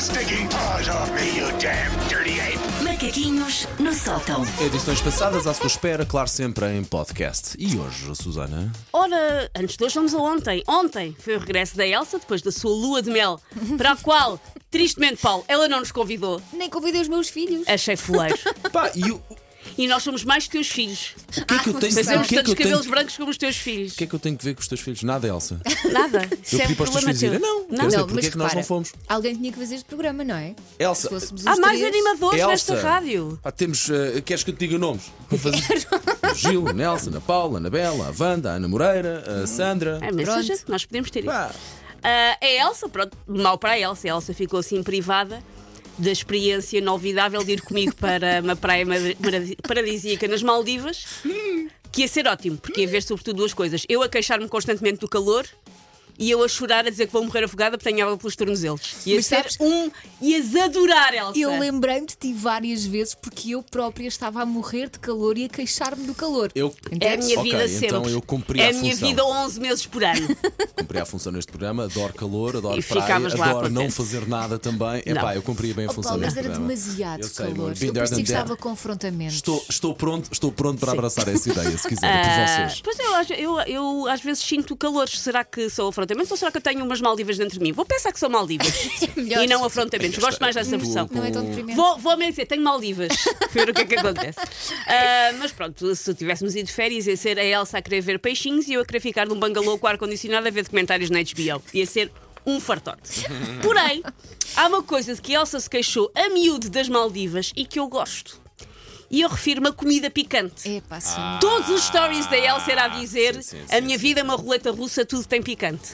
stinking paws off me, you damn dirty ape! Macaquinhos no sótão. Edições passadas à sua espera, claro, sempre em podcast. E hoje, Susana? Ora, antes de hoje vamos a ontem. Ontem foi o regresso da Elsa, depois da sua lua de mel, para a qual, tristemente, Paulo, ela não nos convidou. Nem convidei os meus filhos. Achei fuleiro. Pá, e o, E nós somos mais que os filhos. o que é que eu tenho, Fazemos que é que tantos eu tenho, cabelos brancos como os teus filhos. o que é que eu tenho que ver com os teus filhos? Nada, Elsa. Nada. Eu Isso é pedi para os teus problema filhos. Não, não. saber porque é que nós não fomos. alguém tinha que fazer este programa, não é? Elsa, Se fôssemos Há mais três- animadores nesta Elsa. rádio. Pá, temos. eh, queres que eu te diga nomes? Para fazer. O Gil, a Nelson, a Paula, a Anabela, a Wanda, a Ana Moreira, a Sandra. É, mas Pronto. seja, nós podemos ter isso. Pá, Ah, a Elsa, pronto, mal para a Elsa. A Elsa ficou assim privada da experiência inolvidável de ir comigo para uma praia paradisíaca nas Maldivas, que ia ser ótimo, porque ia ver sobretudo duas coisas. Eu a queixar-me constantemente do calor. E eu a chorar, a dizer que vou morrer afogada porque tenho água pelos tornozelos. Ia Mas ser sabes- um. Ias adorar, Elsa. Eu lembrei-me de ti várias vezes porque eu própria estava a morrer de calor e a queixar-me do calor. eu É a minha vida então sempre. eu cumpri é a a minha função. vida 11 meses por ano. cumpri a função neste programa, adoro calor, adoro E praia, adoro não contente. fazer nada também. Epá, Não. eu cumpri bem a Oh, função mas neste era programa. demasiado Eu sei, calor. Eu parecia que estava com confrontamentos. Estou, estou pronto, estou pronto para abraçar essa ideia, se quiserem, por Ah, vocês. pois eu, eu, eu às vezes sinto calor. Será que são afrontamentos ou será que eu tenho umas Maldivas dentro de mim? Vou pensar que são Maldivas melhor. e não afrontamentos. Gosto mais dessa versão. Não é tão deprimente. Vou, vou mesmo dizer, tenho Maldivas. Ver o que é que acontece. Ah, mas pronto, se tivéssemos ido de férias, ia ser a Elsa a querer ver peixinhos e eu a querer ficar num bangalô com ar-condicionado a ver documentários na HBO. Ia ser um fartote. Porém, há uma coisa de que Elsa se queixou a miúdo das Maldivas e que eu gosto. E eu refiro-me a comida picante. É pá, sim. Todos os stories da Elsa era a dizer sim, sim, a minha vida é uma roleta russa, tudo tem picante.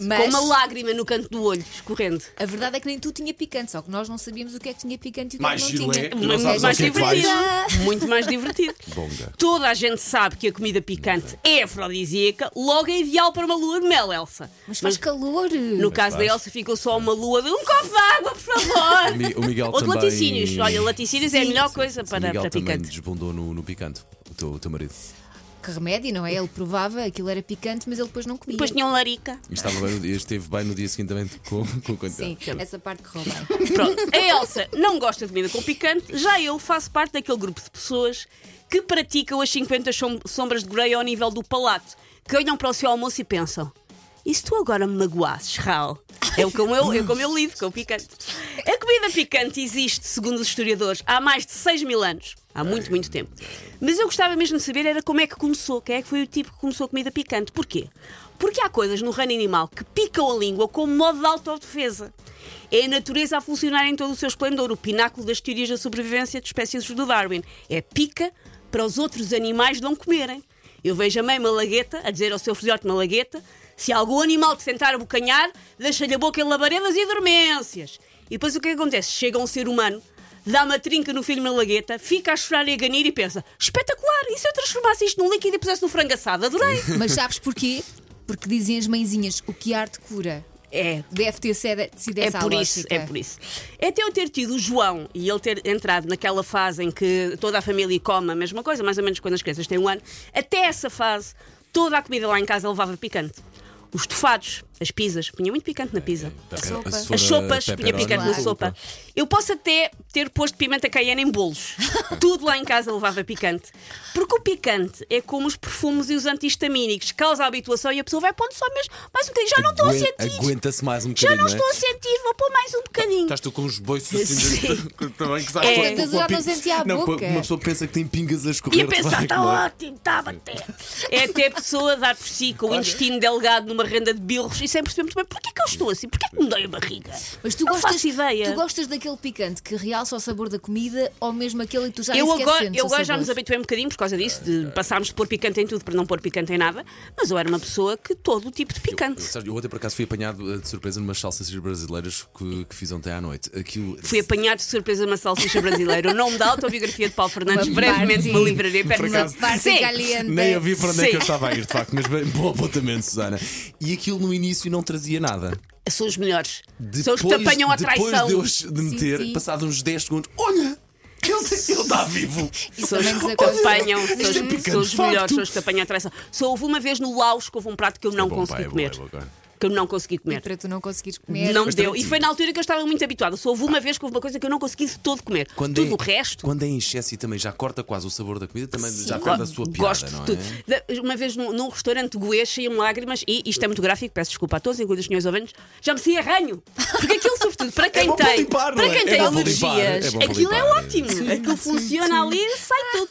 Mas Com uma lágrima no canto do olho, escorrendo. a verdade é que nem tu tinha picante, só que nós não sabíamos o que é que tinha picante e o que Mais é que não giro tinha. Não Muito mais é que vais. divertido. Muito mais divertido. Bonga. Toda a gente sabe que a comida picante é afrodisíaca, logo é ideal para uma lua de mel, Elsa. Mas faz calor. No caso da faz. Elsa ficou só uma lua de um copo de água, por favor. O Miguel Ou de também... laticínios. Olha, laticínios é a Sim. melhor coisa para, Também picante. desbundou no, no picante, o teu, o teu marido. Que remédio, não é? Ele provava, aquilo era picante, mas ele depois não comia. Depois tinha um larica. E estava bem no dia, esteve bem no dia seguinte também com, com o Sim, contente. essa parte correu bem. Pronto, a Elsa não gosta de comida com picante, já eu faço parte daquele grupo de pessoas que praticam as 50 som- sombras de Grey ao nível do palato, que olham para o seu almoço e pensam: e se tu agora me magoasses, Raul? É como eu, é como eu lido com o picante. A comida picante existe, segundo os historiadores, há mais de 6 mil anos. Há muito, muito tempo. Mas eu gostava mesmo de saber era como é que começou, quem é que foi o tipo que começou a comida picante. Porquê? Porque há coisas no reino animal que picam a língua como modo de autodefesa. É a natureza a funcionar em todo o seu esplendor, o pináculo das teorias da sobrevivência de espécies do Darwin. É pica para os outros animais não comerem. Eu vejo a mãe malagueta a dizer ao seu filhote malagueta: se algum animal te tentar abocanhar, deixa-lhe a boca em labaredas e dormências. E depois o que é que acontece? Chega um ser humano, dá uma trinca no filho malagueta, fica a chorar e a ganir e pensa: espetacular! E se eu transformasse isto num líquido e pusesse no frango assado? Adorei! Mas sabes porquê? Porque dizem as mãezinhas, o que arte cura. É, Deve ter sido, É a por isso, é por isso. É até eu ter tido o João e ele ter entrado naquela fase em que toda a família come a mesma coisa, mais ou menos quando as crianças têm um ano, até essa fase, toda a comida lá em casa levava picante. Os estofados, as pizzas, punha muito picante na pizza. sopa. Se for As a sopas, punha picante na sopa. Eu posso até ter posto pimenta caiena em bolos. Tudo lá em casa levava picante. Porque o picante é como os perfumes e os antihistamínicos. Causa habituação e a pessoa vai pondo só mesmo mais um bocadinho. Já não estou a sentir. Aguenta-se mais um Já bocadinho, não é? estou a sentir. Vou pôr mais um bocadinho. Estás tu com os boiços assim também que sabes É. a já não a Não, boca. uma pessoa pensa que tem pingas a escorrer. E a pensar, está não é? ótimo, está a bater. É até a pessoa dar por si com o intestino delgado numa renda de bilros e sem perceber muito bem porquê que eu estou assim, porquê que me dói a barriga. Mas tu não gostas, faço ideia. tu gostas daquele picante que realça o sabor da comida ou mesmo aquele que tu já eu agora, eu agora já nos habituei um bocadinho por causa disso, de passarmos de pôr picante em tudo para não pôr picante em nada, mas eu era uma pessoa que todo o tipo de picante. Sabes, Eu ontem por acaso fui apanhado eh, de surpresa numas salsas brasileiras que, que fiz ontem à noite. Aquilo. Fui apanhado de surpresa uma salsicha brasileira. O nome da autobiografia de Paulo Fernandes, Uma brevemente numa livraria perto de. Nem eu vi para onde é que eu estava a ir, de facto, mas bem, bom apontamento, Susana. E aquilo no início não trazia nada. São os melhores. São os que te apanham a depois traição. de eu de meter, sim. passado uns 10 segundos, olha! Ele está vivo! Isso São os também que nos Isto são os, é melhores, são os que apanham a traição. Só houve uma vez no Laos que houve um prato que eu não É bom, consegui pá, é bom, comer. é bom agora. Que eu não consegui comer. Para tu não conseguires comer. Não deu. E foi na altura que eu estava muito habituada. Só houve uma vez que houve uma coisa que eu não consegui de todo comer. Quando Tudo é, o resto. Quando é em excesso e também já corta quase o sabor da comida, também já perde a sua piada, Gosto não de é? tudo. Da- Uma vez num, num restaurante goês saíam lágrimas e isto é muito gráfico, peço desculpa a todos, incluindo os senhores ouvintes, já me saía ranho. Porque aquilo, sobretudo, para quem bom para tem, limpar, não para é? quem É tem alergias, é aquilo é limpar, é. ótimo. aquilo funciona ali e sai tudo.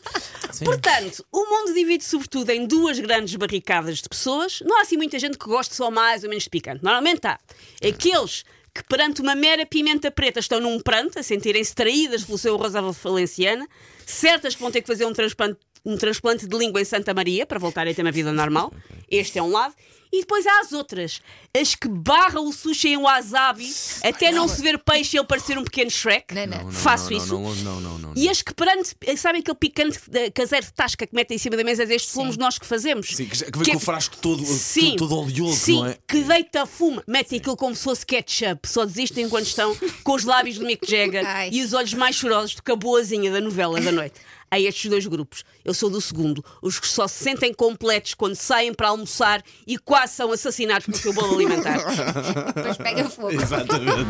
Portanto, o mundo divide sobretudo em duas grandes barricadas de pessoas. Não há assim muita gente que goste só mais ou menos de picante. Normalmente há aqueles que perante uma mera pimenta preta estão num pranto, a sentirem-se traídas pelo seu rosável valenciana, certas que vão ter que fazer um transplante, um transplante de língua em Santa Maria para voltarem a ter uma vida normal. Este é um lado. E depois há as outras, as que barram o sushi em wasabi até não se ver peixe e ele parecer um pequeno Shrek. Não, não. Não, não, Faço não, isso. Não, não, não, não, não. E as que perante, sabem aquele picante de- caseiro de tasca que metem em cima da mesa deste fomos nós que fazemos? Sim, que, já- que vem com o frasco todo, Sim, todo, todo oleoso, sim, não é? que deita fumo, metem aquilo como se fosse ketchup, só desistem enquanto estão com os lábios do Mick Jagger Ai. e os olhos mais chorosos do que a boazinha da novela da noite. Há estes dois grupos. Eu sou do segundo, os que só se sentem completos quando saem para almoçar e quase são assassinados pelo seu bolo alimentar. Depois pega fogo. Exatamente.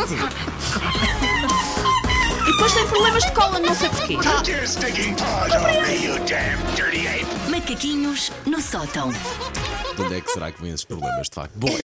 E depois têm problemas de cola, não sei porquê. Take your stinking paws off me, you damn dirty ape! Macaquinhos no sótão. De onde é que será que vêm esses problemas, de facto? Bom,